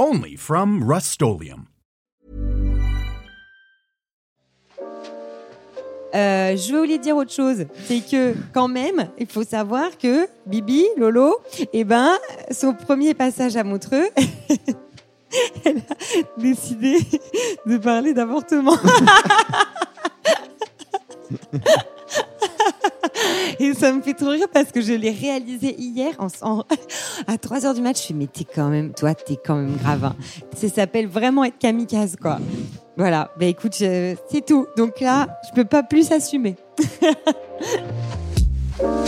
Only from Rust-Oleum. Euh, je voulais dire autre chose, c'est que quand même, il faut savoir que Bibi, Lolo, eh ben, son premier passage à Montreux, elle a décidé de parler d'avortement. Ça me fait trop rire parce que je l'ai réalisé hier en, à 3 heures du match. Je suis, mais t'es quand même, toi, t'es quand même grave. hein. Ça s'appelle vraiment être kamikaze, quoi. Voilà. Bah écoute, c'est tout. Donc là, je peux pas plus assumer.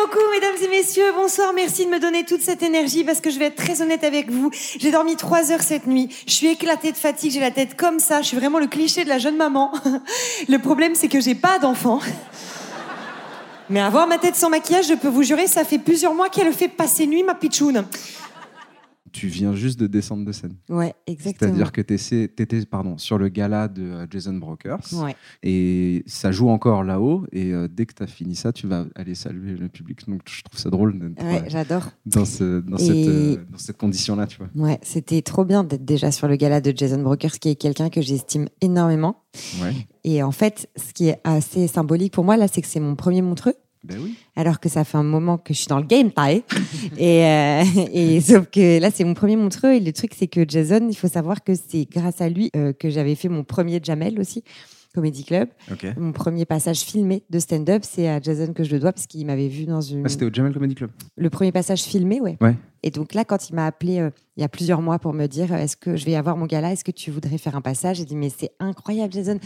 Beaucoup, mesdames et messieurs. Bonsoir, merci de me donner toute cette énergie parce que je vais être très honnête avec vous. J'ai dormi trois heures cette nuit. Je suis éclatée de fatigue, j'ai la tête comme ça. Je suis vraiment le cliché de la jeune maman. Le problème, c'est que j'ai pas d'enfant. Mais avoir ma tête sans maquillage, je peux vous jurer, ça fait plusieurs mois qu'elle fait passer nuit, ma pitchoune. Tu viens juste de descendre de scène. Ouais, exactement. C'est-à-dire que tu étais pardon, sur le gala de euh, Jason Brokers. Ouais. Et ça joue encore là-haut. Et euh, dès que tu as fini ça, tu vas aller saluer le public. Donc je trouve ça drôle Ouais, j'adore. dans, ce, dans, Et- cette, euh, dans cette condition-là. Tu vois. Ouais, c'était trop bien d'être déjà sur le gala de Jason Brokers, qui est quelqu'un que j'estime énormément. Ouais. Et en fait, ce qui est assez symbolique pour moi, là, c'est que c'est mon premier Montreux. Ben oui. alors que ça fait un moment que je suis dans le game, pareil. et, euh, et sauf que là, c'est mon premier Montreux. Et le truc, c'est que Jason, il faut savoir que c'est grâce à lui euh, que j'avais fait mon premier Jamel aussi, Comedy Club. Mon premier passage filmé de stand-up, c'est à Jason que je le dois, parce qu'il m'avait vu dans une... Ah, C'était au Jamel Comedy Club. le premier passage filmé, ouais. Ouais. Et donc là, quand il m'a appelé euh, il y a plusieurs mois pour me dire euh, est-ce que je vais avoir mon gala, est-ce que tu voudrais faire un passage? J'ai dit mais c'est incroyable, Jason.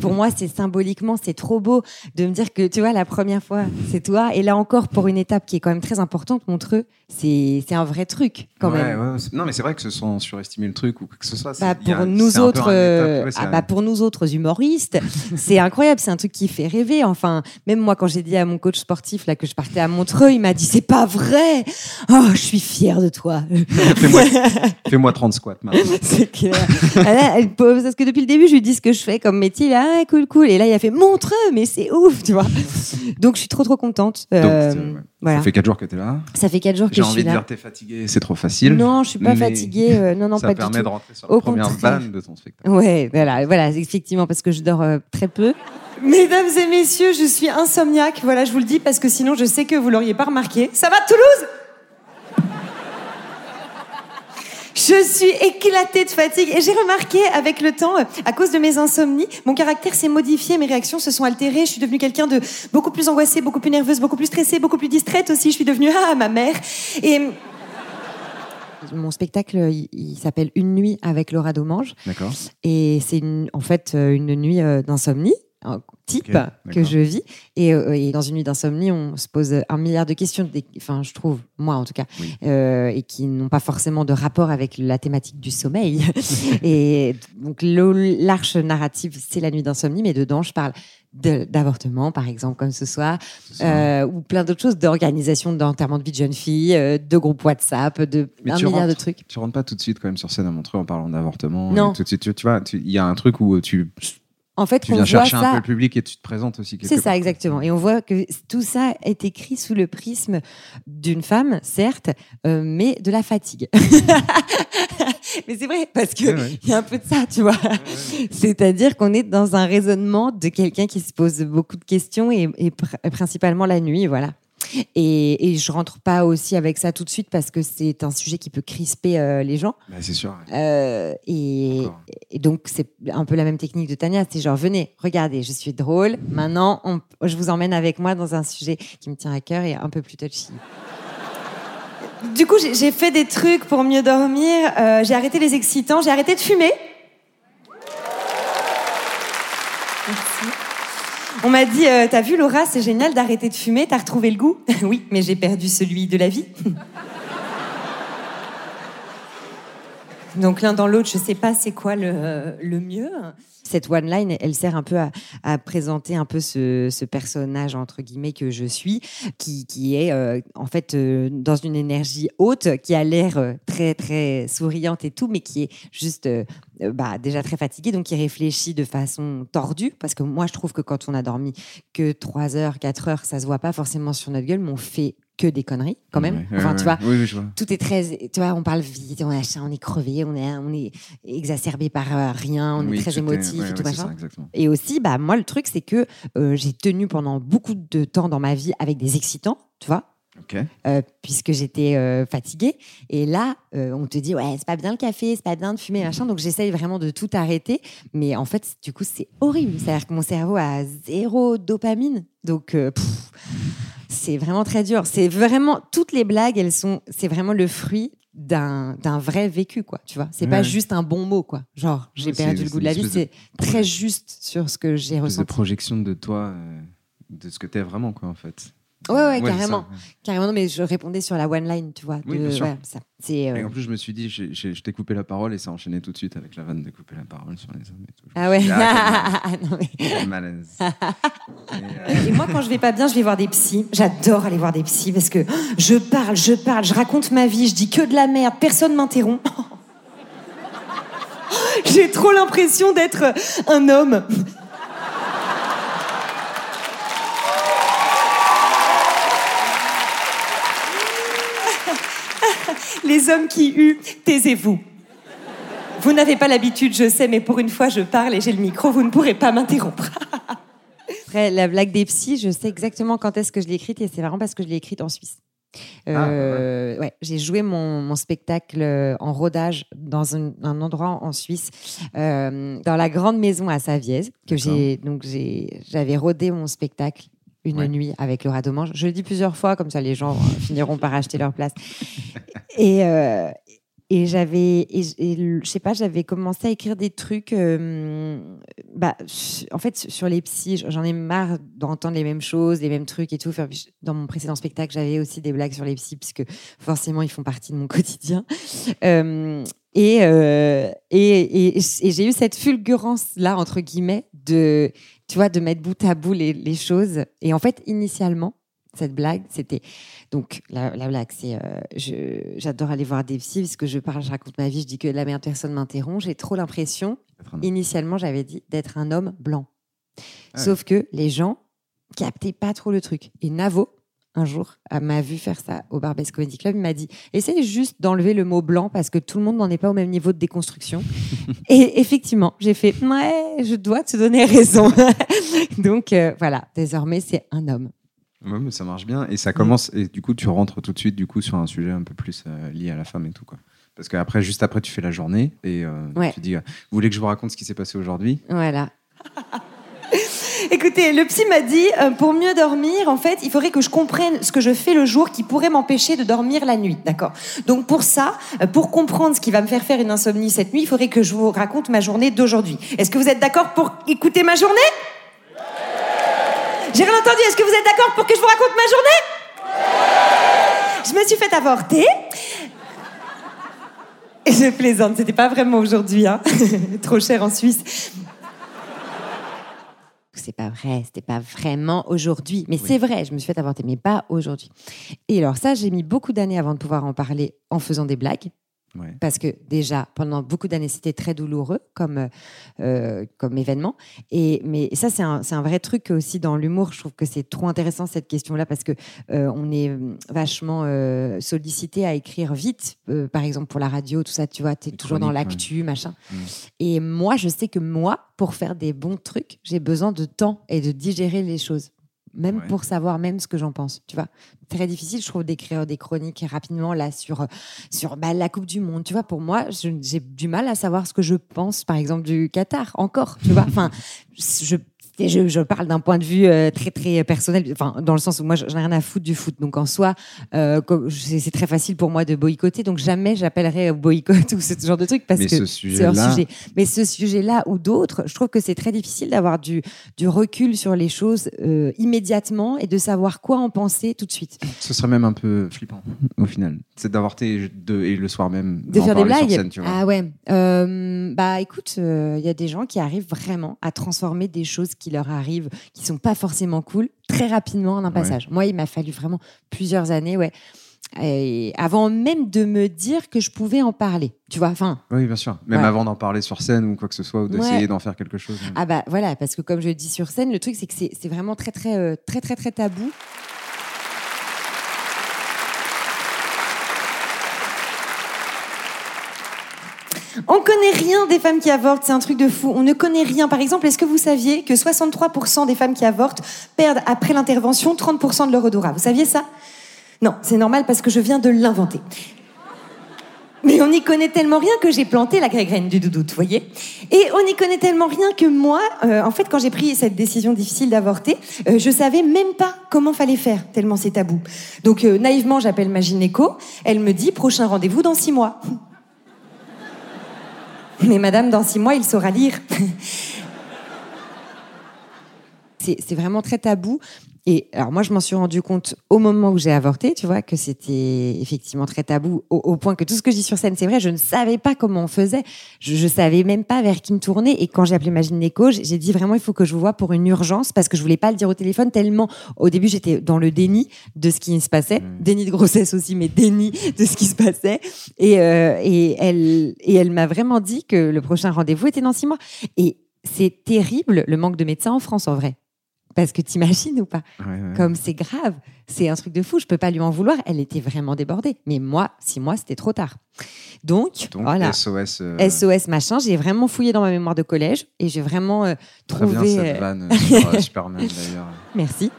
Pour moi, c'est symboliquement, c'est trop beau de me dire que tu vois la première fois, c'est toi. Et là encore, pour une étape qui est quand même très importante, Montreux, c'est c'est un vrai truc quand Ouais, même. ouais, non, mais c'est vrai que ce sont surestimé le truc ou que ce soit. Bah, a- pour nous autres, euh, ouais, ah bah, pour nous autres humoristes, c'est incroyable. C'est un truc qui fait rêver. Enfin, même moi, quand j'ai dit à mon coach sportif là que je partais à Montreux, il m'a dit c'est pas vrai. Oh, je suis fière de toi. Fais-moi fais-moi 30 squats maintenant. C'est clair. Ah là, elle pose- parce que depuis le début, je lui dis ce que je fais comme métier. A ah, cool, cool. Et là, il a fait montreux, mais c'est ouf, tu vois. Donc, je suis trop, trop contente. Euh, c'est- ouais. voilà. Ça fait 4 jours que tu es là. Ça fait quatre jours que J'ai je suis envie de là. dire t'es fatigué, c'est trop facile. Non, je suis pas fatiguée. euh, non, non, ça pas permet du tout. de rentrer sur la Au première contraire. vanne de ton spectacle. Ouais, voilà, voilà, effectivement, parce que je dors euh, très peu. Mesdames et messieurs, je suis insomniaque. Voilà, je vous le dis parce que sinon, je sais que vous l'auriez pas remarqué. Ça va, Toulouse? Je suis éclatée de fatigue et j'ai remarqué avec le temps, euh, à cause de mes insomnies, mon caractère s'est modifié, mes réactions se sont altérées. Je suis devenue quelqu'un de beaucoup plus angoissée, beaucoup plus nerveuse, beaucoup plus stressée, beaucoup plus distraite aussi. Je suis devenue ah ma mère et mon spectacle, il, il s'appelle Une nuit avec Laura Domange. D'accord. Et c'est en fait euh, une nuit euh, d'insomnie un type que je vis. Et, euh, et dans une nuit d'insomnie, on se pose un milliard de questions, des- enfin, je trouve, moi en tout cas, Oui. euh, et qui n'ont pas forcément de rapport avec la thématique du sommeil. et donc, l'arche narrative, c'est la nuit d'insomnie, mais dedans, je parle d'avortement, par exemple, comme ce soir, euh, ou plein d'autres choses, d'organisation d'enterrement de vie de jeune fille, euh, de groupe WhatsApp, de Mais un milliard de trucs. Tu rentres pas tout de suite quand même sur scène à Montreux en parlant d'avortement. Non. Tout de suite, tu, tu vois, il y a un truc où tu, En fait, tu viens chercher un ça peu le public et tu te présentes aussi. C'est ça, exactement. Et on voit que tout ça est écrit sous le prisme d'une femme, certes, euh, mais de la fatigue. mais c'est vrai, parce qu'il Ouais, ouais. y a un peu de ça, tu vois. C'est-à-dire qu'on est dans un raisonnement de quelqu'un qui se pose beaucoup de questions et, et pr- principalement la nuit, voilà. Et, et je rentre pas aussi avec ça tout de suite parce que c'est un sujet qui peut crisper euh, les gens. Bah, c'est sûr. ouais. Euh, et, donc, c'est un peu la même technique de Tania. C'est genre, venez, regardez, je suis drôle. Maintenant, on- je vous emmène avec moi dans un sujet qui me tient à cœur et un peu plus touchy. Du coup, j'ai- j'ai fait des trucs pour mieux dormir. Euh, j'ai arrêté les excitants, j'ai arrêté de fumer. Merci. On m'a dit, euh, t'as vu Laura, c'est génial d'arrêter de fumer, t'as retrouvé le goût? Oui, mais j'ai perdu celui de la vie. Donc l'un dans l'autre, je sais pas c'est quoi le, mieux. Cette one line, elle sert un peu à, présenter un peu ce, personnage entre guillemets que je suis, qui, qui est euh, en fait euh, dans une énergie haute, qui a l'air euh, très très souriante et tout, mais qui est juste bah, déjà très fatiguée, donc qui réfléchit de façon tordue, parce que moi je trouve que quand on a dormi que 3 heures, 4 heures, ça se voit pas forcément sur notre gueule, mais on fait que des conneries quand même. Ouais, enfin, ouais, tu vois, Oui, oui, je vois. tout est très, tu vois, on parle vite, on est, on est crevé, on est, on est exacerbé par euh, rien, on Oui, est très émotif et tout machin. ça. Et aussi, bah, moi, le truc, c'est que euh, j'ai tenu pendant beaucoup de temps dans ma vie avec des excitants, tu vois, euh, puisque j'étais euh, fatiguée. Et là, euh, on te dit, ouais, c'est pas bien le café, c'est pas bien de fumer, machin. Donc, j'essaye vraiment de tout arrêter. Mais en fait, du coup, c'est horrible. C'est-à-dire que mon cerveau a zéro dopamine. Donc, pff, c'est vraiment très dur. C'est vraiment, toutes les blagues, elles sont, c'est vraiment le fruit d'un vrai vécu, quoi. Tu vois, c'est pas juste un bon mot, quoi. Genre, j'ai perdu le goût de la vie. C'est très juste sur ce que j'ai ressenti. projection de toi, euh, de ce que t'es vraiment, quoi, en fait. Ouais, ouais, carrément. ça. Carrément, non, mais je répondais sur la one line, tu vois. Oui, de- bien sûr. ouais, ça. Euh, Et en plus, je me suis dit, je t'ai coupé la parole et ça a enchaîné tout de suite avec la vanne de couper la parole sur les hommes et tout. Je Ah ouais. dit, ah, Non, mais- malaise. Et, euh, Et moi, quand je vais pas bien, je vais voir des psys. J'adore aller voir des psys parce que je parle, je parle, je raconte ma vie, je dis que de la merde, personne m'interrompt. J'ai trop l'impression d'être un homme. Les hommes qui huent, taisez-vous. Vous n'avez pas l'habitude, je sais, mais pour une fois, je parle et j'ai le micro, vous ne pourrez pas m'interrompre. Après, la blague des psys, je sais exactement quand est-ce que je l'ai écrite et c'est marrant parce que je l'ai écrite en Suisse. Euh, ouais, j'ai joué mon, mon spectacle euh, en rodage dans un, un endroit en Suisse, euh, dans la grande maison à Saviez, que j'ai donc j'ai j'avais rodé mon spectacle une Ouais. nuit avec Laura Domange. Je le dis plusieurs fois, comme ça les gens euh, finiront par acheter leur place. Et, euh, et j'avais, je sais pas, j'avais commencé à écrire des trucs. euh, bah, en fait, sur les psys, j'en ai marre d'entendre les mêmes choses, les mêmes trucs et tout. Dans mon précédent spectacle, j'avais aussi des blagues sur les psys, puisque forcément, ils font partie de mon quotidien. Euh, et, euh, et, et, et j'ai eu cette fulgurance-là, entre guillemets, de, tu vois, de mettre bout à bout les, les choses. Et en fait, initialement, cette blague, c'était donc la, la blague, c'est euh, j'adore aller voir des psys parce que je parle, je raconte ma vie, je dis que la meilleure personne m'interrompt. J'ai trop l'impression, initialement, j'avais dit d'être un homme blanc. Ah Sauf que les gens captaient pas trop le truc. Et Navo, un jour, m'a vu faire ça au Barbès Comedy Club. Il m'a dit essaye juste d'enlever le mot blanc parce que tout le monde n'en est pas au même niveau de déconstruction. Et effectivement, j'ai fait ouais, je dois te donner raison. Donc euh, voilà, désormais, c'est un homme. Ouais, mais ça marche bien. Et ça commence, et du coup, tu rentres tout de suite du coup, sur un sujet un peu plus euh, lié à la femme et tout. Quoi. Parce qu'après, juste après, tu fais la journée et euh, Ouais. tu dis euh, Vous voulez que je vous raconte ce qui s'est passé aujourd'hui? Voilà. Écoutez, le psy m'a dit, euh, pour mieux dormir, en fait, il faudrait que je comprenne ce que je fais le jour qui pourrait m'empêcher de dormir la nuit, d'accord? Donc pour ça, euh, pour comprendre ce qui va me faire faire une insomnie cette nuit, il faudrait que je vous raconte ma journée d'aujourd'hui. Est-ce que vous êtes d'accord pour écouter ma journée? J'ai rien entendu. Est-ce que vous êtes d'accord pour que je vous raconte ma journée? Je me suis fait avorter. Je plaisante, c'était pas vraiment aujourd'hui, hein. Trop cher en Suisse. C'est pas vrai, c'était pas vraiment aujourd'hui. Mais c'est vrai, je me suis fait avorter, mais pas aujourd'hui. Et alors ça, j'ai mis beaucoup d'années avant de pouvoir en parler en faisant des blagues. Ouais. Parce que déjà, pendant beaucoup d'années, c'était très douloureux comme, euh, comme événement. Et, mais ça, c'est un, c'est un vrai truc aussi dans l'humour. Je trouve que c'est trop intéressant cette question-là parce que euh, on est vachement euh, sollicité à écrire vite. Euh, par exemple, pour la radio, tout ça, tu vois, tu es Les toujours dans l'actu, machin. Mm. Et moi, je sais que moi, pour faire des bons trucs, j'ai besoin de temps et de digérer les choses. Même Ouais. pour savoir même ce que j'en pense, tu vois. Très difficile, je trouve, d'écrire des chroniques rapidement là sur, sur bah, la Coupe du Monde. Tu vois, pour moi, j'ai du mal à savoir ce que je pense, par exemple, du Qatar, encore, tu vois. Enfin, je, je, je parle d'un point de vue euh, très, très personnel, enfin, dans le sens où moi, j'en ai rien à foutre du foot. Donc, en soi, euh, c'est très facile pour moi de boycotter. Donc, jamais j'appellerai au boycott ou ce genre de truc parce Mais que ce c'est hors sujet. Mais ce sujet-là ou d'autres, je trouve que c'est très difficile d'avoir du, du recul sur les choses euh, immédiatement et de savoir quoi en penser tout de suite. ce serait même un peu flippant au final. C'est d'avorter de, et le soir même De faire des blagues scène, tu vois. Ah ouais. Bah écoute, il y a des gens qui arrivent vraiment à transformer des choses qui leur arrivent, qui sont pas forcément cool, très rapidement en un Ouais. passage. Moi, il m'a fallu vraiment plusieurs années, ouais. Et avant même de me dire que je pouvais en parler, tu vois. Enfin, Oui, bien sûr. Même Ouais. avant d'en parler sur scène ou quoi que ce soit, ou d'essayer Ouais. d'en faire quelque chose. ah bah voilà, parce que comme je dis sur scène, le truc c'est que c'est c'est vraiment très très euh, très très très tabou. On connaît rien des femmes qui avortent, c'est un truc de fou. On ne connaît rien. Par exemple, est-ce que vous saviez que 63% des femmes qui avortent perdent après l'intervention 30% de leur odorat? Vous saviez ça? Non, c'est normal parce que je viens de l'inventer. Mais on n'y connaît tellement rien que j'ai planté la graine du doudoute, vous voyez? Et on n'y connaît tellement rien que moi, euh, en fait, quand j'ai pris cette décision difficile d'avorter, euh, je savais même pas comment fallait faire, tellement c'est tabou. Donc, euh, naïvement, j'appelle ma gynéco. Elle me dit, prochain rendez-vous dans six mois. Mais madame, dans six mois, il saura lire. C'est vraiment très tabou. Et alors moi, je m'en suis rendu compte au moment où j'ai avorté, tu vois, que c'était effectivement très tabou, au, au point que tout ce que je dis sur scène, c'est vrai, je ne savais pas comment on faisait. Je, je savais même pas vers qui me tourner. Et quand j'ai appelé ma gynéco, j'ai j'ai dit vraiment, il faut que je vous vois pour une urgence, parce que je voulais pas le dire au téléphone tellement. Au début, j'étais dans le déni de ce qui se passait, déni de grossesse aussi, mais déni de ce qui se passait. Et, euh, et elle, et elle m'a vraiment dit que le prochain rendez-vous était dans six mois. Et c'est terrible le manque de médecins en France, en vrai. Parce que t'imagines ou pas Ouais, ouais. Comme c'est grave, c'est un truc de fou. Je peux pas lui en vouloir. Elle était vraiment débordée. Mais moi, six mois, c'était trop tard. Donc, Donc, voilà. SOS. euh, SOS machin. J'ai vraiment fouillé dans ma mémoire de collège et j'ai vraiment euh, Très bien trouvé. cette euh, vanne Superman d'ailleurs. Merci.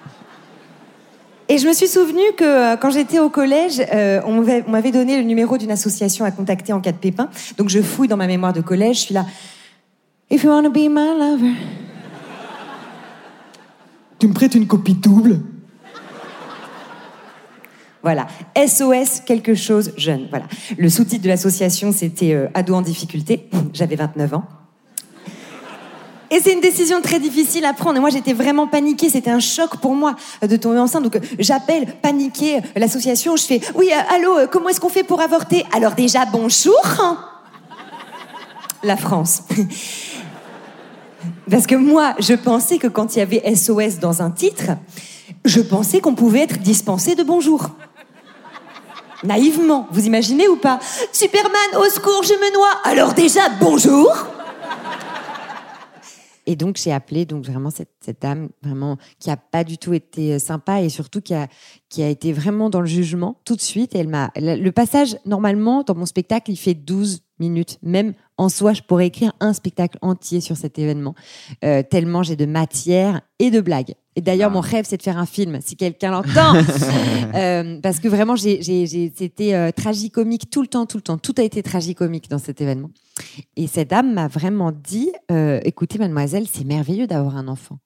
Et je me suis souvenu que euh, quand j'étais au collège, euh, on m'avait- on m'avait donné le numéro d'une association à contacter en cas de pépin. Donc je fouille dans ma mémoire de collège, je suis là. If you wanna be my lover. Tu me prêtes une copie double Voilà, SOS quelque chose jeune. Voilà. Le sous-titre de l'association, c'était euh, Ado en difficulté. J'avais 29 ans. Et c'est une décision très difficile à prendre. Et moi, j'étais vraiment paniquée. C'était un choc pour moi euh, de tomber enceinte. Donc, euh, j'appelle, paniquée, euh, l'association. Je fais Oui, euh, allô, comment est-ce qu'on fait pour avorter? Alors, déjà, bonjour. La France. Parce que moi, je pensais que quand il y avait SOS dans un titre, je pensais qu'on pouvait être dispensé de bonjour. Naïvement, vous imaginez ou pas? Superman, au secours, je me noie. Alors déjà, bonjour. Et donc j'ai appelé donc vraiment cette, cette dame vraiment qui a pas du tout été euh, sympa et surtout qui a qui a été vraiment dans le jugement tout de suite. Et elle m'a le passage normalement dans mon spectacle il fait 12 minutes. Même en soi je pourrais écrire un spectacle entier sur cet événement euh, tellement j'ai de matière et de blagues. Et d'ailleurs Ah. mon rêve c'est de faire un film si quelqu'un l'entend Euh, parce que vraiment c'était euh, tragicomique tout le temps tout le temps tout a été tragicomique dans cet événement. Et cette dame m'a vraiment dit euh, écoutez, mademoiselle, c'est merveilleux d'avoir un enfant.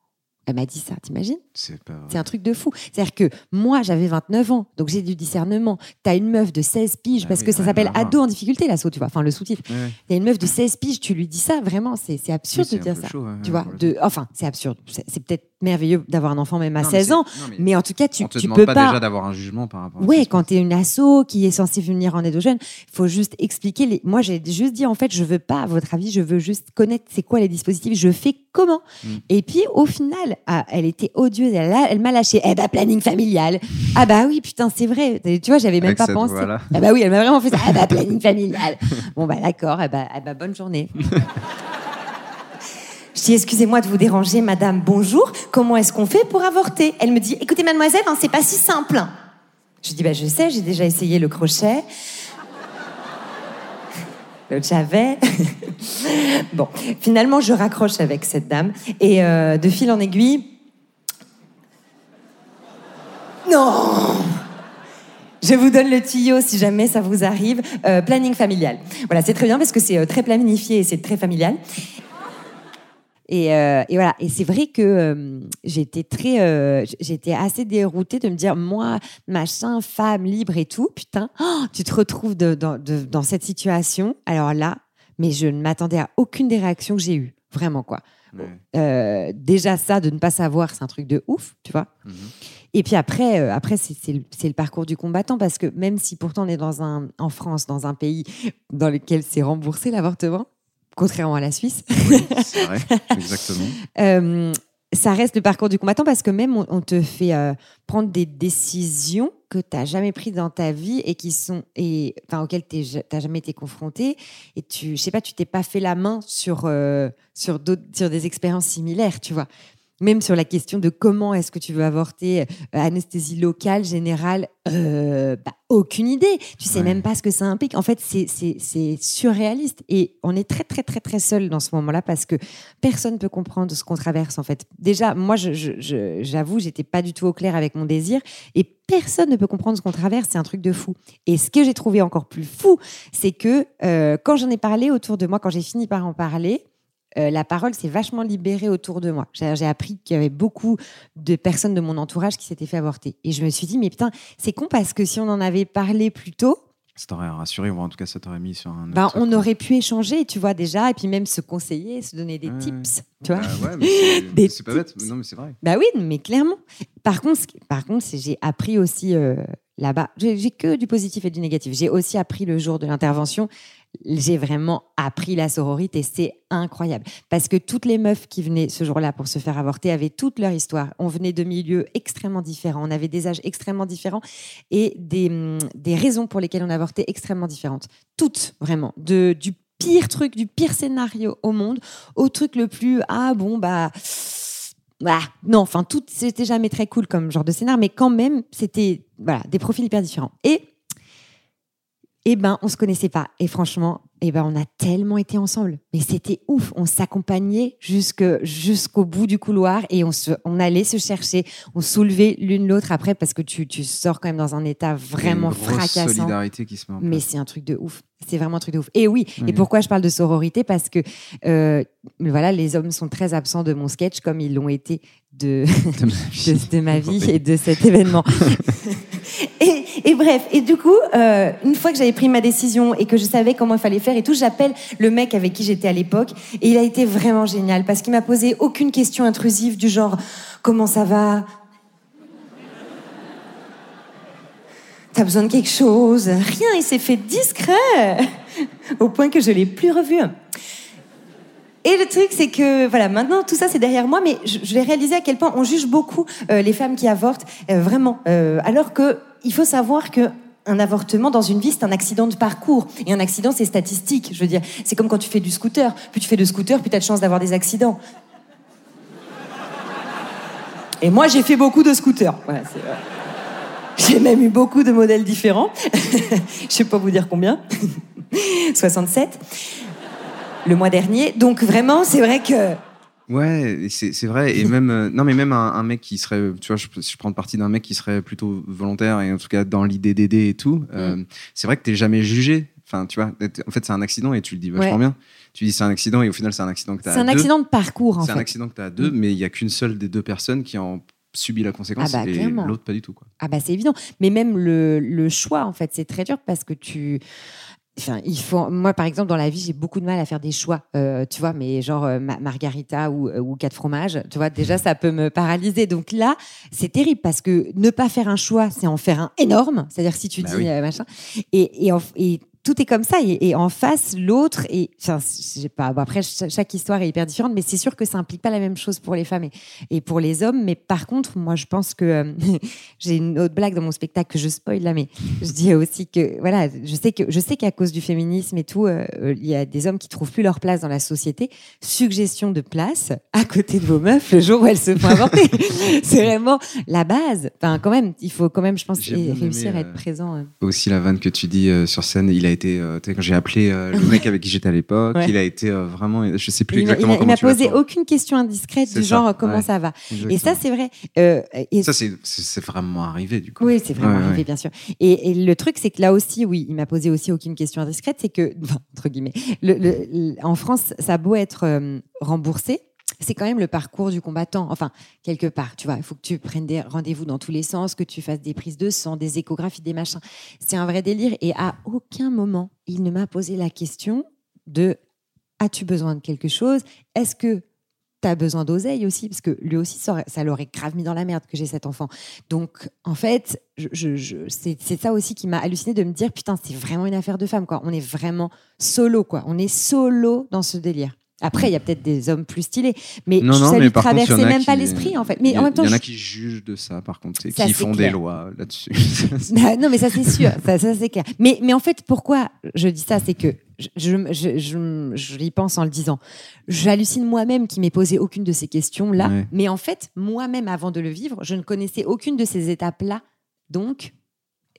Elle m'a dit ça, t'imagines? C'est pas un truc de fou. C'est-à-dire que moi, j'avais 29 ans, donc j'ai du discernement. T'as une meuf de 16 piges, Ah parce oui, que ça s'appelle ado en difficulté, l'assaut, tu vois, enfin le sous-titre. Ouais. T'as une meuf de 16 piges, tu lui dis ça, vraiment, c'est absurde Oui, de dire ça. chaud, ouais, tu vois, de, enfin, c'est absurde. C'est peut-être merveilleux d'avoir un enfant même à Non, mais 16 c'est- ans. non, mais Mais en tout cas, tu, on te tu peux pas, pas. déjà d'avoir un jugement par rapport à Ouais, ça. quand tu es une asso qui est censée venir en aide aux jeunes, il faut juste expliquer. Les... Moi, j'ai juste dit, en fait, je veux pas, à votre avis, je veux juste connaître c'est quoi les dispositifs, je fais comment. Mm. Et puis, au final, ah, elle était odieuse, elle, a- elle m'a lâché. Eh bah, planning familial. Ah bah oui, putain, c'est vrai. Tu vois, j'avais même Avec pas cette pensé. Ah bah oui, elle m'a vraiment fait ça. Ah bah, planning familial. Bon, bah d'accord, eh bah, eh bah, bonne journée. Je dis, excusez-moi de vous déranger, madame, bonjour. Comment est-ce qu'on fait pour avorter? Elle me dit, écoutez, mademoiselle, hein, c'est pas si simple. Je dis, bah, je sais, j'ai déjà essayé le crochet. Le j'avais. bon, finalement, je raccroche avec cette dame. Et euh, de fil en aiguille. Non je vous donne le tuyau si jamais ça vous arrive. Euh, planning familial. Voilà, c'est très bien parce que c'est euh, très planifié et c'est très familial. Et, euh, et voilà. Et c'est vrai que euh, j'étais très, euh, j'étais assez déroutée de me dire, moi, machin, femme libre et tout, putain, oh, tu te retrouves de- dans- de- dans cette situation. Alors là, mais je ne m'attendais à aucune des réactions que j'ai eues, vraiment quoi. Ouais. Déjà ça, de ne pas savoir, c'est un truc de ouf, tu vois. Mhm. Et puis après, euh, après c'est le, parcours du combattant parce que même si pourtant on est dans un, en France, dans un pays dans lequel c'est remboursé l'avortement, contrairement à la Suisse, Oui, c'est vrai, exactement. euh, ça reste le parcours du combattant parce que même on, on te fait euh, prendre des décisions que tu n'as jamais prises dans ta vie et qui sont et enfin auxquelles tu n'as jamais été confronté et tu je sais pas tu t'es pas fait la main sur euh, sur d'autres sur des expériences similaires tu vois même sur la question de comment est-ce que tu veux avorter, euh, anesthésie locale, générale, euh, bah, aucune idée. Tu sais Ouais. même pas ce que ça implique. En fait, c'est- surréaliste. Et on est très, très, très, très seul dans ce moment-là parce que personne peut comprendre ce qu'on traverse, en fait. Déjà, moi, je- je- je- j'avoue, j'étais pas du tout au clair avec mon désir. Et personne ne peut comprendre ce qu'on traverse. C'est un truc de fou. Et ce que j'ai trouvé encore plus fou, c'est que euh, quand j'en ai parlé autour de moi, quand j'ai fini par en parler, euh, la parole s'est vachement libérée autour de moi. J'ai appris qu'il y avait beaucoup de personnes de mon entourage qui s'étaient fait avorter. Et je me suis dit, mais putain, c'est con parce que si on en avait parlé plus tôt, Ça t'aurait rassuré, ou en tout cas, ça t'aurait mis sur un. autre ben, on aurait pu échanger, tu vois, déjà, et puis même se conseiller, se donner des Ouais, tips, tu vois. Bah ouais, mais c'est- pas bête. Non, mais c'est vrai. Bah oui, mais clairement. Par contre, par contre, j'ai appris aussi euh, là-bas. J'ai que du positif et du négatif. J'ai aussi appris le jour de l'intervention. J'ai vraiment appris la sororité. C'est incroyable parce que toutes les meufs qui venaient ce jour-là pour se faire avorter avaient toute leur histoire. On venait de milieux extrêmement différents. On avait des âges extrêmement différents et des, hum, des raisons pour lesquelles on avortait extrêmement différentes. Toutes vraiment. Du pire truc, du pire scénario au monde, au truc le plus ah bon bah bah, non, enfin, tout, c'était jamais très cool comme genre de scénar, mais quand même, c'était voilà, des profils hyper différents. Et, eh ben, on se connaissait pas. Et franchement, eh ben, on a tellement été ensemble. Mais c'était ouf. On s'accompagnait jusque, jusqu'au bout du couloir et on, se, on allait se chercher. On soulevait l'une l'autre après parce que tu, tu sors quand même dans un état vraiment Il y a une grosse fracassant. solidarité qui se met en Mais place. c'est un truc de ouf. C'est vraiment un truc de ouf. Et oui, Oui. et pourquoi je parle de sororité? Parce que euh, voilà, les hommes sont très absents de mon sketch comme ils l'ont été de, de ma vie et de cet événement. bref, et du coup, euh, une fois que j'avais pris ma décision et que je savais comment il fallait faire et tout, j'appelle le mec avec qui j'étais à l'époque et il a été vraiment génial parce qu'il m'a posé aucune question intrusive du genre comment ça va? T'as besoin de quelque chose? Rien, il s'est fait discret! Au point que je l'ai plus revu. Et le truc, c'est que voilà, maintenant tout ça c'est derrière moi, mais je, je vais réaliser à quel point on juge beaucoup euh, les femmes qui avortent, euh, vraiment. Euh, alors que il faut savoir que un avortement dans une vie, c'est un accident de parcours. Et un accident, c'est statistique. Je veux dire, c'est comme quand tu fais du scooter. Plus tu fais de scooter, plus tu as de chances d'avoir des accidents. Et moi, j'ai fait beaucoup de scooters. J'ai même eu beaucoup de modèles différents. Je sais pas vous dire combien. 67. Le mois dernier. Donc vraiment, c'est vrai que Ouais, c'est c'est vrai. Et même, euh, non, mais même un, un mec qui serait, tu vois, je, je prends le parti d'un mec qui serait plutôt volontaire et en tout cas dans l'idée d'aider et tout. euh, c'est vrai que t'es jamais jugé. Enfin, tu vois, en fait, c'est un accident et tu le dis vachement Ouais. bien. Tu dis c'est un accident et au final, c'est un accident que t'as c'est un deux. accident de parcours, en C'est un fait. accident que t'as à deux, mais il y a qu'une seule des deux personnes qui en subit la conséquence Ah bah, et l'autre pas du tout. Quoi. Ah bah c'est évident. Mais même le, le choix, en fait, c'est très dur parce que tu... Enfin, il faut. Moi, par exemple, dans la vie, j'ai beaucoup de mal à faire des choix. euh, tu vois, mais genre euh, ma- margarita ou, euh, ou quatre fromages. Tu vois, déjà, ça peut me paralyser. Donc là, c'est terrible parce que ne pas faire un choix, c'est en faire un énorme. C'est-à-dire si tu Bah dis oui. euh, machin. Et, et, en- et tout est comme ça. Et, et en face, l'autre. Et enfin, sais pas. Bon, après, cha- chaque histoire est hyper différente, mais c'est sûr que ça implique pas la même chose pour les femmes et, et pour les hommes. Mais par contre, moi, je pense que euh, j'ai une autre blague dans mon spectacle que je spoil là, mais je dis aussi que voilà, je sais que je sais qu'à cause du féminisme et tout, euh, il y a des hommes qui trouvent plus leur place dans la société. Suggestion de place à côté de vos meufs le jour où elles se font avorter. c'est vraiment la base. Enfin, quand même, il faut quand même, je pense, réussir aimé, à être euh, présent. Aussi la vanne que tu dis sur scène, il a été, euh, quand j'ai appelé euh, le mec avec qui j'étais à l'époque, Ouais. il a été euh, vraiment, je sais plus Il exactement il m'a- il comment m'a posé aucune question indiscrète du ça, genre comment ouais. ça va. Et ça, c'est vrai. Euh, et ça c'est vraiment arrivé du coup. Oui, c'est vraiment Ouais, arrivé, bien sûr. Et, et le truc, c'est que là aussi, oui, il m'a posé aussi aucune question indiscrète, c'est que, enfin, entre guillemets, le- le- le- en France, ça a beau être euh, remboursé, c'est quand même le parcours du combattant. Enfin, quelque part, tu vois, il faut que tu prennes des rendez-vous dans tous les sens, que tu fasses des prises de sang, des échographies, des machins. C'est un vrai délire. Et à aucun moment, il ne m'a posé la question de as-tu besoin de quelque chose? Est-ce que tu as besoin d'oseille aussi? Parce que lui aussi, ça, aurait- ça l'aurait grave mis dans la merde que j'ai cet enfant. Donc, en fait, c'est ça aussi qui m'a halluciné de me dire putain, c'est vraiment une affaire de femme, quoi. On est vraiment solo, quoi. On est solo dans ce délire. Après, il y a peut-être des hommes plus stylés, mais Non, non, ça en traversait même pas l'esprit, en fait. Mais il y, en même temps, il y en a qui jugent de ça par contre, qui font clair. des lois là-dessus. Ah, non, mais ça, c'est sûr. Ça, ça, c'est clair. Mais, mais en fait, pourquoi je dis ça C'est que je, je, je, je- je y pense en le disant. J'hallucine moi-même qui m'ai posé aucune de ces questions-là. Ouais. Mais en fait, moi-même, avant de le vivre, je ne connaissais aucune de ces étapes-là. Donc,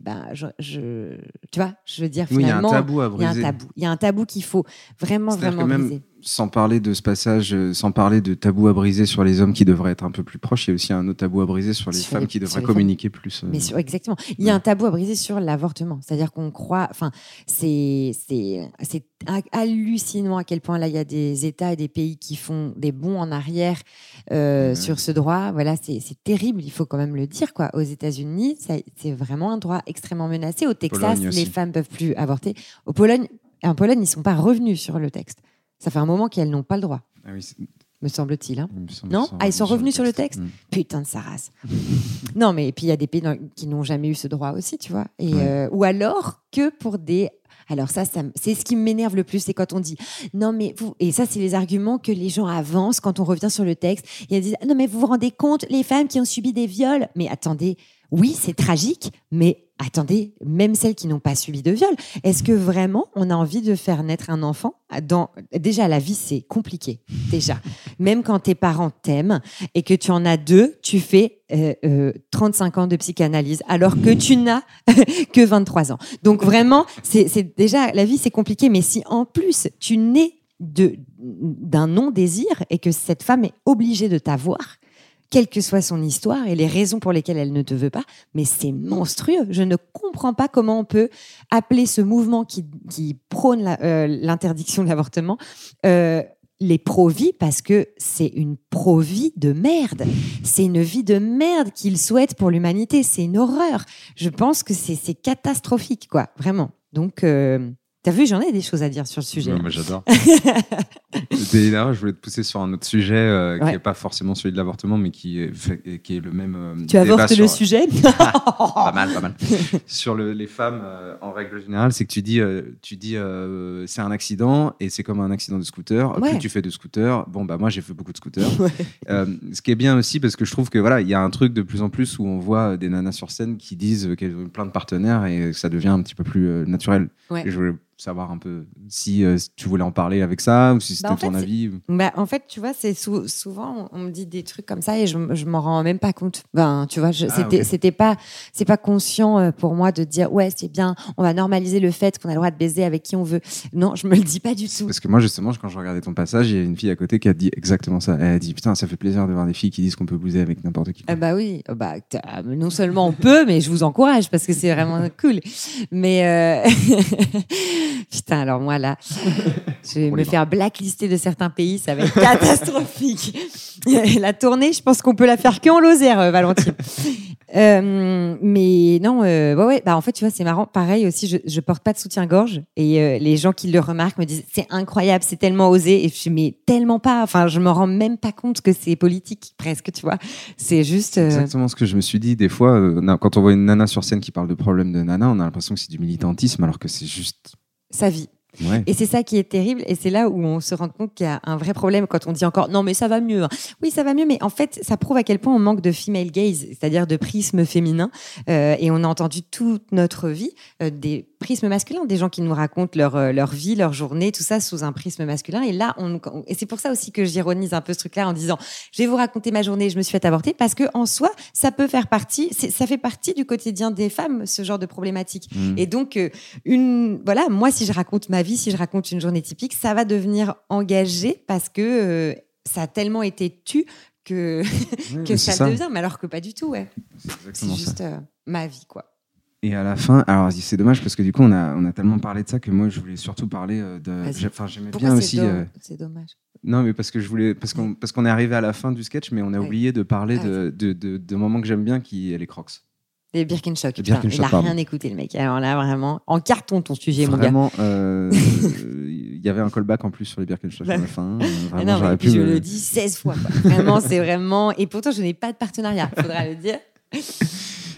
eh ben, je, je- tu vois, je veux dire, Oui, il y a un finalement, tabou à briser. tabou. Il y a un tabou qu'il faut vraiment, vraiment que même briser. Sans parler de ce passage, euh, sans parler de tabou à briser sur les hommes qui devraient être un peu plus proches, il y a aussi un autre tabou à briser sur les Sur femmes les- qui devraient femmes. communiquer plus. euh. Mais sur, exactement. Il y a un tabou à briser sur l'avortement. C'est-à-dire qu'on croit, enfin, c'est, c'est, c'est ha- hallucinant à quel point là, il y a des États et des pays qui font des bons en arrière euh, Ouais. sur ce droit. Voilà, c'est, terrible. Il faut quand même le dire, quoi. Aux États-Unis, c'est vraiment un droit extrêmement menacé. Au Texas, les femmes peuvent plus avorter. Au Pologne, en Pologne, ils sont pas revenus sur le texte. Ça fait un moment qu'elles n'ont pas le droit, Ah oui, me semble-t-il. hein. il me semble Non Ah, ils sont revenus sur le texte Mm. Putain de sa race. non, mais et puis il y a des pays dans- qui n'ont jamais eu ce droit aussi, tu vois. Et, euh, ou alors que pour des. Alors ça, ça c'est ce qui m'énerve le plus, c'est quand on dit non mais vous et ça c'est les arguments que les gens avancent quand on revient sur le texte. Ils disent non mais vous vous rendez compte les femmes qui ont subi des viols. Mais attendez, oui c'est tragique, mais attendez même celles qui n'ont pas subi de viol. Est-ce que vraiment on a envie de faire naître un enfant déjà la vie c'est compliqué déjà. Même quand tes parents t'aiment et que tu en as deux, tu fais euh, euh, 35 ans de psychanalyse alors que tu n'as que 23 ans. Donc vraiment, c'est déjà la vie c'est compliqué, mais si en plus tu nais d'un non désir et que cette femme est obligée de t'avoir, quelle que soit son histoire et les raisons pour lesquelles elle ne te veut pas, mais c'est monstrueux. Je ne comprends pas comment on peut appeler ce mouvement qui, prône euh, l'interdiction de l'avortement euh, les pro-vie parce que c'est une pro-vie de merde. C'est une vie de merde qu'ils souhaitent pour l'humanité. C'est une horreur. Je pense que c'est catastrophique, quoi, vraiment. Donc, euh, t'as vu, j'en ai des choses à dire sur le sujet. Ouais, moi j'adore. D'ailleurs, je voulais te pousser sur un autre sujet euh, qui n'est pas forcément celui de l'avortement, mais qui est, qui est le même. euh, tu avortes sur- le sujet Pas mal, pas mal. sur le- les femmes, euh, en règle générale, c'est que tu dis, tu dis c'est un accident et c'est comme un accident de scooter. Ouais. Plus tu fais de scooter, bon, bah moi j'ai fait beaucoup de. Euh, ce qui est bien aussi, parce que je trouve que voilà, il y a un truc de plus en plus où on voit des nanas sur scène qui disent qu'elles ont plein de partenaires et que ça devient un petit peu plus naturel. Et je voulais savoir un peu si euh, tu voulais en parler avec ça ou si c'était Bah, ton fait, avis. Bah, en fait, tu vois, c'est sou- souvent on me dit des trucs comme ça et je, je m'en rends même pas compte. Ben, tu vois, Ah, c'était pas c'est pas conscient euh, pour moi de dire ouais c'est bien, on va normaliser le fait qu'on a le droit de baiser avec qui on veut. Non, je me le dis pas du tout. Parce que moi, justement, quand je regardais ton passage, il y a une fille à côté qui a dit exactement ça. Elle a dit Putain, ça fait plaisir de voir des filles qui disent qu'on peut bouser avec n'importe qui. Ah bah oui, Ah bah, t'as- non seulement on peut, mais je vous encourage parce que c'est vraiment cool. Mais euh, putain, alors moi là, je vais On me faire blacklister de certains pays, ça va être catastrophique. La tournée, je pense qu'on peut la faire que en Lozère, euh, Valentine. Euh, mais non, euh, ouais, ouais, bah en fait, tu vois, c'est marrant. Pareil aussi, je, je porte pas de soutien-gorge et euh, les gens qui le remarquent me disent c'est incroyable, c'est tellement osé. Et je suis mais tellement pas. Enfin, je me rends même pas compte que c'est politique presque, tu vois. C'est juste. Exactement ce que je me suis dit. Des fois, quand on voit une nana sur scène qui parle de problèmes de nana, on a l'impression que c'est du militantisme, alors que c'est juste. Sa vie. Ouais. Et c'est ça qui est terrible. Et c'est là où on se rend compte qu'il y a un vrai problème quand on dit encore non, mais ça va mieux. hein. Oui, ça va mieux, mais en fait, ça prouve à quel point on manque de female gaze, c'est-à-dire de prisme féminin. Euh, et on a entendu toute notre vie euh, des prismes masculins, des gens qui nous racontent leur, euh, leur vie, leur journée, tout ça sous un prisme masculin. Et là, on, et c'est pour ça aussi que j'ironise un peu ce truc-là en disant je vais vous raconter ma journée, je me suis fait avorter, parce que en soi, ça peut faire partie, ça fait partie du quotidien des femmes, ce genre de problématique. Mm. Et donc, euh, une, voilà, moi, si je raconte ma vie, si je raconte une journée typique, ça va devenir engagé parce que euh, ça a tellement été tu que, ça, ça. devient. Mais alors que pas du tout, ouais. C'est juste euh, ma vie, quoi. Et à la fin, alors c'est dommage parce que du coup, on a, on a tellement parlé de ça que moi, je voulais surtout parler euh, de. Enfin, j'aimais bien aussi. euh, c'est dommage? Non, mais parce que je voulais, parce qu'on, parce qu'on est arrivé à la fin du sketch, mais on a Ouais. oublié de parler Ah, de, de, de, de moments que j'aime bien, qui est les Crocs. Les Birkenstock. Birkenstock, il a pardon. rien écouté, le mec. Alors là, vraiment, en carton ton sujet, mon gars. Vraiment, euh, il y avait un callback en plus sur les Birkenstock à la fin. Ah Vraiment, non, mais pu je me- le dis 16 fois. quoi. Vraiment, c'est vraiment. Et pourtant, je n'ai pas de partenariat. Faudra le dire.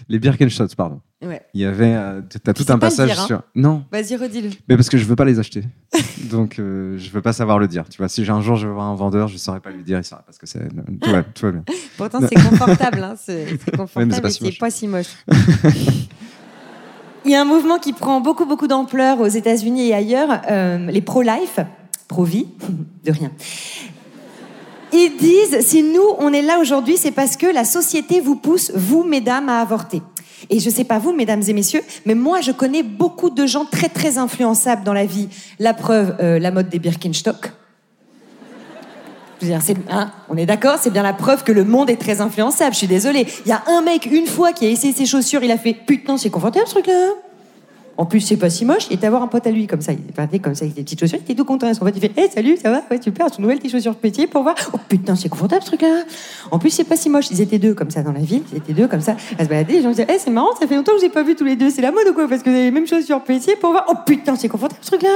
Les Birkenstocks, pardon. Ouais. Il y avait, euh, t'as tout un passage dire, hein. sur. Non, Vas-y, redis-le. mais parce que je veux pas les acheter. Donc, euh, je veux pas savoir le dire. Tu vois, si j'ai un jour je vais voir un vendeur, je saurais pas lui dire, il saura parce que c'est. Tout va, tout va bien. Pourtant, c'est confortable. Hein. C'est confortable si c'est pas si moche. Il y a un mouvement qui prend beaucoup, beaucoup d'ampleur aux États-Unis et ailleurs, euh, les pro-life, pro-vie, de rien. Ils disent, si nous, on est là aujourd'hui, c'est parce que la société vous pousse, vous, mesdames, à avorter. Et je sais pas vous, mesdames et messieurs, mais moi, je connais beaucoup de gens très, très influençables dans la vie. La preuve, euh, la mode des Birkenstock. Je veux dire, c'est- hein, on est d'accord, c'est bien la preuve que le monde est très influençable. Je suis désolée. Il y a un mec, une fois, qui a essayé ses chaussures, il a fait Putain, c'est confortable ce truc-là. En plus, c'est pas si moche. Il était avoir un pote à lui, comme ça. Il est parti comme ça, avec des petites chaussures. Il était tout content. En fait, il fait Hey, salut, ça va? Ouais, super. Son nouvelle tes chaussures métier pour voir. Oh putain, c'est confortable ce truc-là. En plus, c'est pas si moche. Ils étaient deux comme ça dans la ville. Ils étaient deux comme ça à se balader. Les gens disaient Hey, c'est marrant, ça fait longtemps que j'ai pas vu tous les deux. C'est la mode ou quoi? Parce que vous avez les mêmes chaussures métier pour voir. Oh putain, c'est confortable ce truc-là.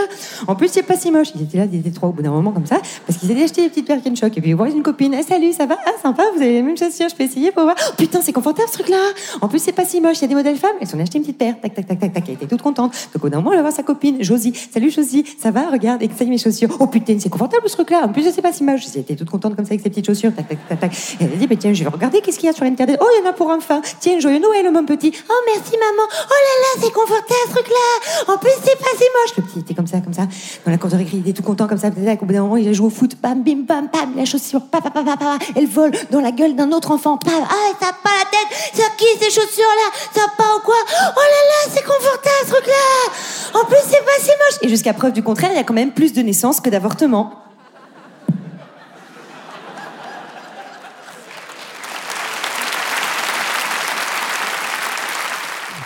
En plus, c'est pas si moche. Ils étaient là, ils étaient trois au bout d'un moment comme ça. Parce qu'ils avaient acheté des petites Birkenstock. Et puis, ils voient une copine. Hey, salut, ça va? Ah, sympa, vous avez les mêmes chaussures. Je peux pour voir. Oh putain, c'est confortable ce truc-là. En plus, c'est pas si moche. Il y a des modèles femmes. Elles s'en ont acheté une petite paire. Tac, tac, tac, tac, tac. Contente. Donc, au d'un moment, elle va voir sa copine, Josie. Salut, Josie. Ça va? Regarde, et ça y est, mes chaussures. Oh putain, c'est confortable ce truc-là. En plus, je sais pas si moche. Elle était toute contente comme ça avec ses petites chaussures. Tac, tac, tac, elle a dit, bah, tiens, je vais regarder qu'est-ce qu'il y a sur Internet? Oh, il y en a pour enfants. Tiens, joyeux Noël, mon petit. Oh, merci, maman. Oh là là, c'est confortable ce truc-là. En plus, c'est pas si moche. Le petit était comme ça, comme ça. Dans la cour de récré, il était tout content comme ça. Au bout d'un moment, il a joué au foot. Bam, bim, bam, bam. La chaussure, pa, pa, pa, pa, pa. Elle vole dans la gueule d'un autre enfant. Pam. Ah, ça pas la tête. C'est qui ces chaussures-là? Ça pas ou quoi? Oh là là, c'est confortable ce truc-là. En plus, c'est pas si moche. Et jusqu'à preuve du contraire, il y a quand même plus de naissances que d'avortements.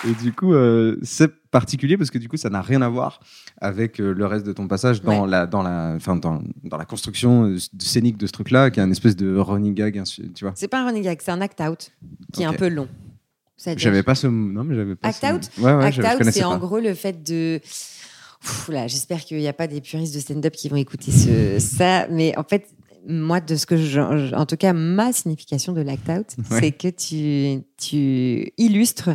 Et du coup, euh, c'est particulier parce que du coup, ça n'a rien à voir avec euh, le reste de ton passage dans, Ouais. la, dans, la, enfin, dans, dans la construction euh, scénique de ce truc-là, qui est un espèce de running gag, tu vois. C'est pas un running gag, c'est un act out qui est un peu long. J'avais pas ce. Non, mais j'avais pas Act ce- out Ouais, ouais, Act out, c'est en gros le fait de. J'espère qu'il n'y a pas des puristes de stand-up qui vont écouter ce, ça, mais en fait, moi, de ce que je, en tout cas, ma signification de l'act out, Ouais. c'est que tu, tu illustres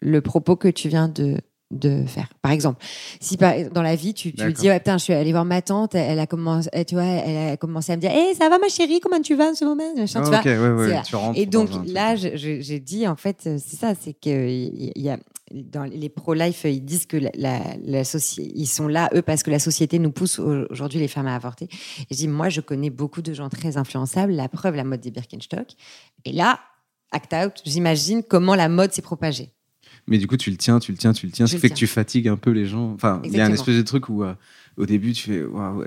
le propos que tu viens de de faire. Par exemple, si dans la vie tu, tu dis ouais putain je suis allée voir ma tante, elle a commencé, tu vois, elle a commencé à me dire, hey, ça va ma chérie, comment tu vas en ce moment, Ah, tu vois. ok, ouais, ouais, c'est là. tu rentres Et donc là, j'ai dit, en fait, euh, c'est ça, c'est que il y a dans les pro-life, ils disent que la, la, ils sont là, eux, parce que la société nous pousse au- aujourd'hui les femmes à avorter. Et je dis, moi, je connais beaucoup de gens très influençables, la preuve, la mode des Birkenstock. Et là, act out, j'imagine comment la mode s'est propagée. Mais du coup, tu le tiens, tu le tiens, tu le tiens, ce qui fait que tu fatigues un peu les gens. Enfin, il y a un espèce de truc où, euh, au début, tu fais waouh,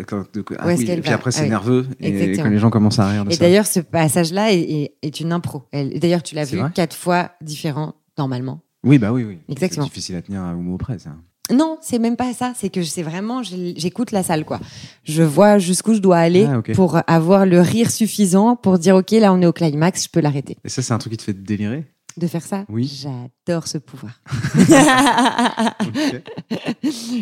ah oui, et puis après, Ah c'est oui. nerveux. Et quand les gens commencent à rire de Et d'ailleurs, ce passage-là est, est- est une impro. D'ailleurs, tu l'as vu quatre fois différent, normalement. Oui, bah oui, oui. Exactement. C'est difficile à tenir à mot près, ça. Non, c'est même pas ça. C'est que c'est vraiment, j'écoute la salle, quoi. Je vois jusqu'où je dois aller Ah, pour avoir le rire suffisant pour dire, OK, là, on est au climax, je peux l'arrêter. Et ça, c'est un truc qui te fait délirer? De faire ça Oui. J'adore ce pouvoir.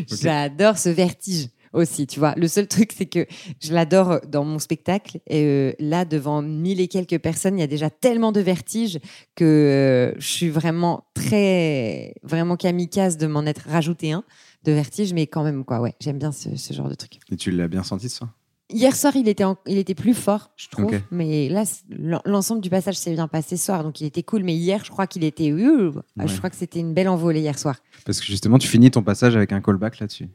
J'adore ce vertige aussi, tu vois. Le seul truc, c'est que je l'adore dans mon spectacle. Et euh, là, devant mille et quelques personnes, il y a déjà tellement de vertige que euh, je suis vraiment très, vraiment kamikaze de m'en être rajouté un de vertige, mais quand même, quoi, ouais, j'aime bien ce, ce genre de truc. Et tu l'as bien senti, ça? Hier soir, il était, en- il était plus fort, je trouve. Mais là, l'ensemble du passage s'est bien passé ce soir, donc il était cool. Mais hier, je crois qu'il était. Ouais. Je crois que c'était une belle envolée hier soir. Parce que justement, tu finis ton passage avec un callback là-dessus.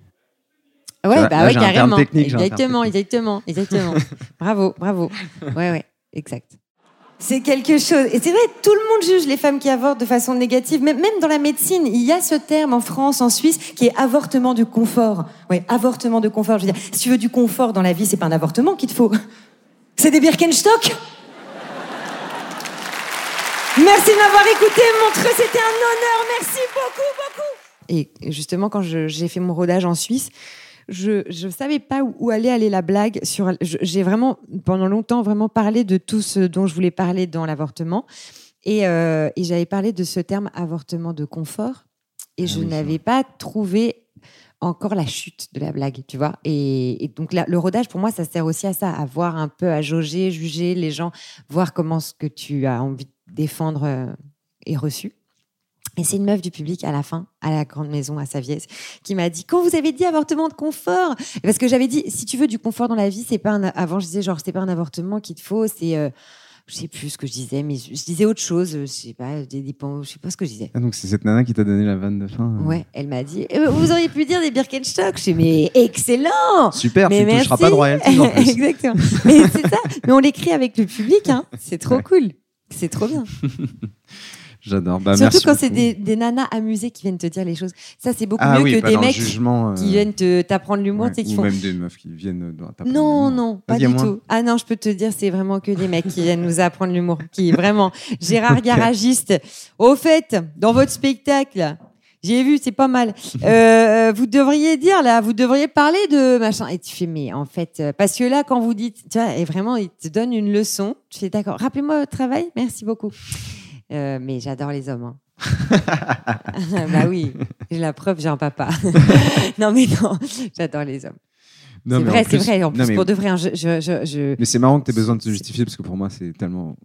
Ouais, bah là, ouais, carrément. exactement, technique. exactement, exactement. bravo, bravo. Ouais, ouais, exact. C'est quelque chose. Et c'est vrai, tout le monde juge les femmes qui avortent de façon négative. Même, même dans la médecine, il y a ce terme en France, en Suisse, qui est avortement de confort. Oui, avortement de confort. Je veux dire, si tu veux du confort dans la vie, c'est pas un avortement qu'il te faut. C'est des Birkenstock. Merci de m'avoir écouté, Montreux, c'était un honneur. Merci beaucoup, beaucoup. Et justement, quand j'ai fait mon rodage en Suisse, je je savais pas où, allait aller la blague sur j'ai vraiment pendant longtemps vraiment parlé de tout ce dont je voulais parler dans l'avortement et, euh, et j'avais parlé de ce terme avortement de confort et Ah je oui, n'avais pas trouvé encore la chute de la blague, tu vois. Et, et donc là, le rodage, pour moi, ça sert aussi à ça, à voir un peu, à jauger, juger les gens, voir comment ce que tu as envie de défendre euh, est reçu. Et c'est une meuf du public à la fin, à la grande maison à Saviès, qui m'a dit quand vous avez dit avortement de confort, parce que j'avais dit si tu veux du confort dans la vie, c'est pas un, avant je disais genre c'est pas un avortement qu'il te faut, c'est euh, je sais plus ce que je disais, mais je, je disais autre chose, je sais pas, des, des je sais pas ce que je disais. Ah, donc c'est cette nana qui t'a donné la vanne de fin euh. Ouais, elle m'a dit Euh, vous auriez pu dire des Birkenstock, je suis mais excellent. Super, mais tu ne toucheras merci. pas de royalties en plus. Exactement. Mais c'est ça. Mais on l'écrit avec le public, hein. C'est trop Ouais. cool. C'est trop bien. J'adore. Bah, Surtout merci quand c'est des, des nanas amusées qui viennent te dire les choses. Ça, c'est beaucoup Ah mieux oui, que des mecs jugement, euh, qui viennent te- t'apprendre l'humour, ouais, sais, qui ou font. même des meufs qui viennent dans ta Non, non, pas du tout. Ah non, je peux te dire, c'est vraiment que des mecs qui viennent nous apprendre l'humour. Qui vraiment. Gérard Garagiste. Au fait, dans votre spectacle, j'ai vu, c'est pas mal. Euh, vous devriez dire là, vous devriez parler de machin. Et tu fais, mais en fait, euh, parce que là, quand vous dites, tu vois, et vraiment, il te donne une leçon. Tu fais, d'accord. Rappelez-moi votre travail. Merci beaucoup. Euh, mais j'adore les hommes. hein. bah oui, j'ai la preuve, j'ai un papa. non mais non, j'adore les hommes. Non, C'est vrai, c'est vrai. En non, plus, mais- pour de vrai, hein, je, je, je, Mais c'est marrant que tu aies besoin de te justifier parce que pour moi, c'est tellement.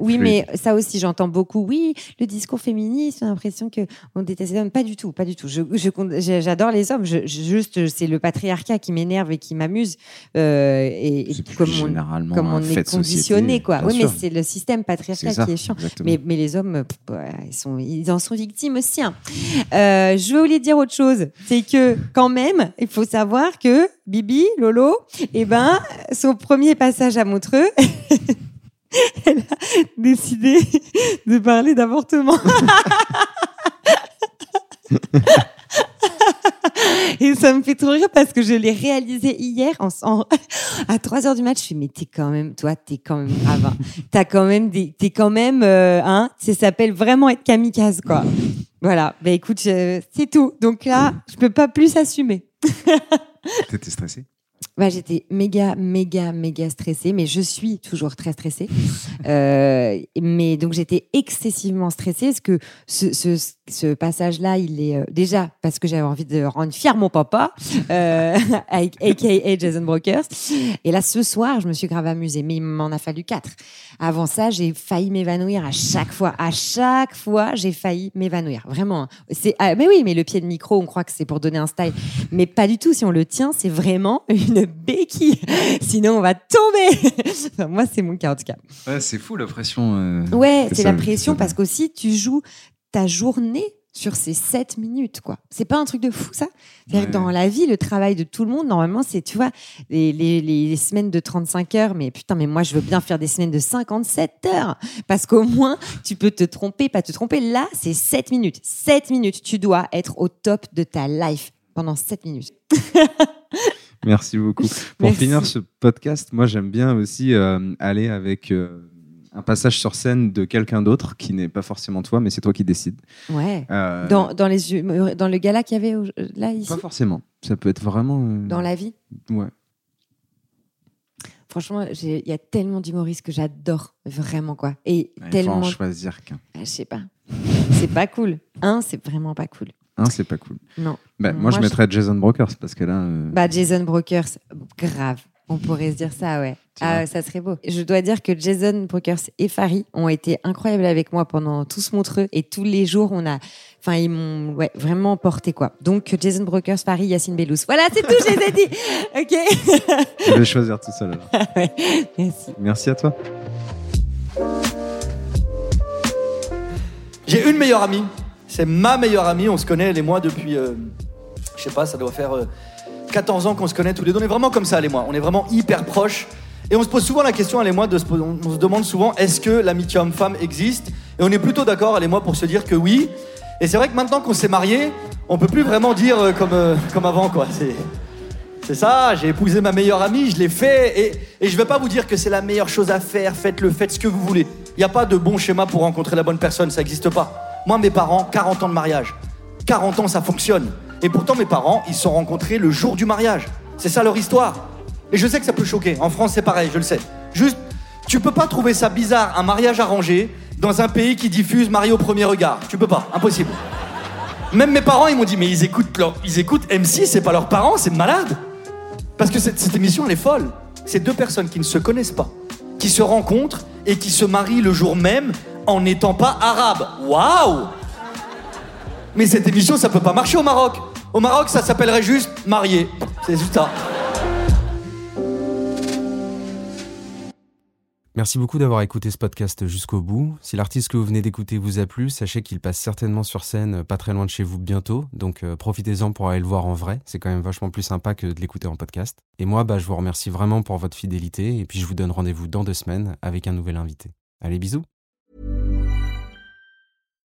Oui, mais ça aussi, j'entends beaucoup. Oui, le discours féministe, j'ai l'impression que on déteste les hommes. Pas du tout, pas du tout. J'adore les hommes. Juste, c'est le patriarcat qui m'énerve et qui m'amuse. Euh, et, comme on, comme on est conditionné, quoi. Oui, mais c'est le système patriarcal ça, qui est chiant. Mais, mais les hommes, ils, sont, ils en sont victimes aussi. hein. Euh, je les dire autre chose. C'est que, quand même, il faut savoir que Bibi, Lolo, eh ben, son premier passage à Montreux, elle a décidé de parler d'avortement. Et ça me fait trop rire parce que je l'ai réalisé hier en, en- à 3 heures du match. Je fais, mais t'es quand même, toi, t'es quand même grave. hein. T'as quand même des, t'es quand même, euh, hein, ça s'appelle vraiment être kamikaze, quoi. Voilà. Bah écoute, c'est tout. Donc là, je peux pas plus assumer. T'étais stressé? Bah, j'étais méga, méga, méga stressée, mais je suis toujours très stressée. Euh, mais donc j'étais excessivement stressée parce que ce, ce, ce passage-là, il est euh, déjà parce que j'avais envie de rendre fier mon papa, euh, avec aka Jason Brokers. Et là, ce soir, je me suis grave amusée, mais il m'en a fallu quatre. Avant ça, j'ai failli m'évanouir à chaque fois. À chaque fois, j'ai failli m'évanouir. Vraiment. hein. C'est, ah, mais oui, mais le pied de micro, on croit que c'est pour donner un style. Mais pas du tout. Si on le tient, c'est vraiment une béquille. Sinon, on va tomber. Enfin, moi, c'est mon cas, en tout cas. Ouais, c'est fou la pression. euh, Ouais, c'est la pression parce qu'aussi, tu joues ta journée sur ces 7 minutes, quoi. C'est pas un truc de fou, ça? C'est-à-dire que Ouais. dans la vie, le travail de tout le monde, normalement, c'est, tu vois, les, les, les semaines de 35 heures, mais putain, mais moi, je veux bien faire des semaines de 57 heures parce qu'au moins, tu peux te tromper, pas te tromper. Là, c'est 7 minutes. 7 minutes. Tu dois être au top de ta life pendant 7 minutes. Merci beaucoup. Pour Merci. finir ce podcast, moi j'aime bien aussi euh, aller avec euh, un passage sur scène de quelqu'un d'autre qui n'est pas forcément toi, mais c'est toi qui décides. Ouais. Euh, Dans, dans, les, humeur- dans le gala qu'il y avait là, ici, Pas forcément. Ça peut être vraiment. dans la vie? Ouais. Franchement, il y a tellement d'humoristes que j'adore, vraiment quoi. Et Il faut tellement. en choisir qu'un. Ah, je sais pas. C'est pas cool. Un, c'est vraiment pas cool. Un, c'est pas cool. Non. Bah, Moi, moi, je je- mettrais Jason Brokers parce que là. euh, Bah, Jason Brokers, grave. On pourrait se dire ça, ouais. Ah, ça serait beau. Je dois dire que Jason Brokers et Farid ont été incroyables avec moi pendant tout ce montreux et tous les jours, on a, enfin, ils m'ont, ouais, vraiment porté quoi. Donc, Jason Brokers, Farid, Yacine Bellous. Voilà, c'est tout, je les ai dit. Ok. Je vais choisir tout seul. alors. Ouais, Merci. Merci à toi. J'ai une meilleure amie. C'est ma meilleure amie. On se connaît, elle et moi, depuis. euh, je sais pas, ça doit faire euh, 14 ans qu'on se connaît tous les deux. On est vraiment comme ça, elle et moi. On est vraiment hyper proches. Et on se pose souvent la question, elle et moi, on, se demande souvent est-ce que l'amitié homme-femme existe? Et on est plutôt d'accord, elle et moi, pour se dire que oui. Et c'est vrai que maintenant qu'on s'est mariés, on peut plus vraiment dire euh, comme, euh, comme avant, quoi. C'est. C'est ça, j'ai épousé ma meilleure amie, je l'ai fait, et, et je vais pas vous dire que c'est la meilleure chose à faire, faites-le, faites ce que vous voulez. Il n'y a pas de bon schéma pour rencontrer la bonne personne, ça n'existe pas. Moi, mes parents, 40 ans de mariage. 40 ans, ça fonctionne. Et pourtant, mes parents, ils se sont rencontrés le jour du mariage. C'est ça leur histoire. Et je sais que ça peut choquer. En France, c'est pareil, je le sais. Juste, tu peux pas trouver ça bizarre, un mariage arrangé, dans un pays qui diffuse Marie au premier regard. Tu peux pas, impossible. Même mes parents, ils m'ont dit, mais ils écoutent, ils écoutent M6, c'est pas leurs parents, c'est malade. Parce que cette émission, elle est folle. C'est deux personnes qui ne se connaissent pas, qui se rencontrent et qui se marient le jour même en n'étant pas arabes. Waouh Mais cette émission, ça peut pas marcher au Maroc. Au Maroc, ça s'appellerait juste marié. C'est ça. Merci beaucoup d'avoir écouté ce podcast jusqu'au bout. Si l'artiste que vous venez d'écouter vous a plu, sachez qu'il passe certainement sur scène euh, pas très loin de chez vous bientôt, donc euh, profitez-en pour aller le voir en vrai, c'est quand même vachement plus sympa que de l'écouter en podcast. Et moi, bah, je vous remercie vraiment pour votre fidélité, et puis je vous donne rendez-vous dans deux semaines avec un nouvel invité. Allez, bisous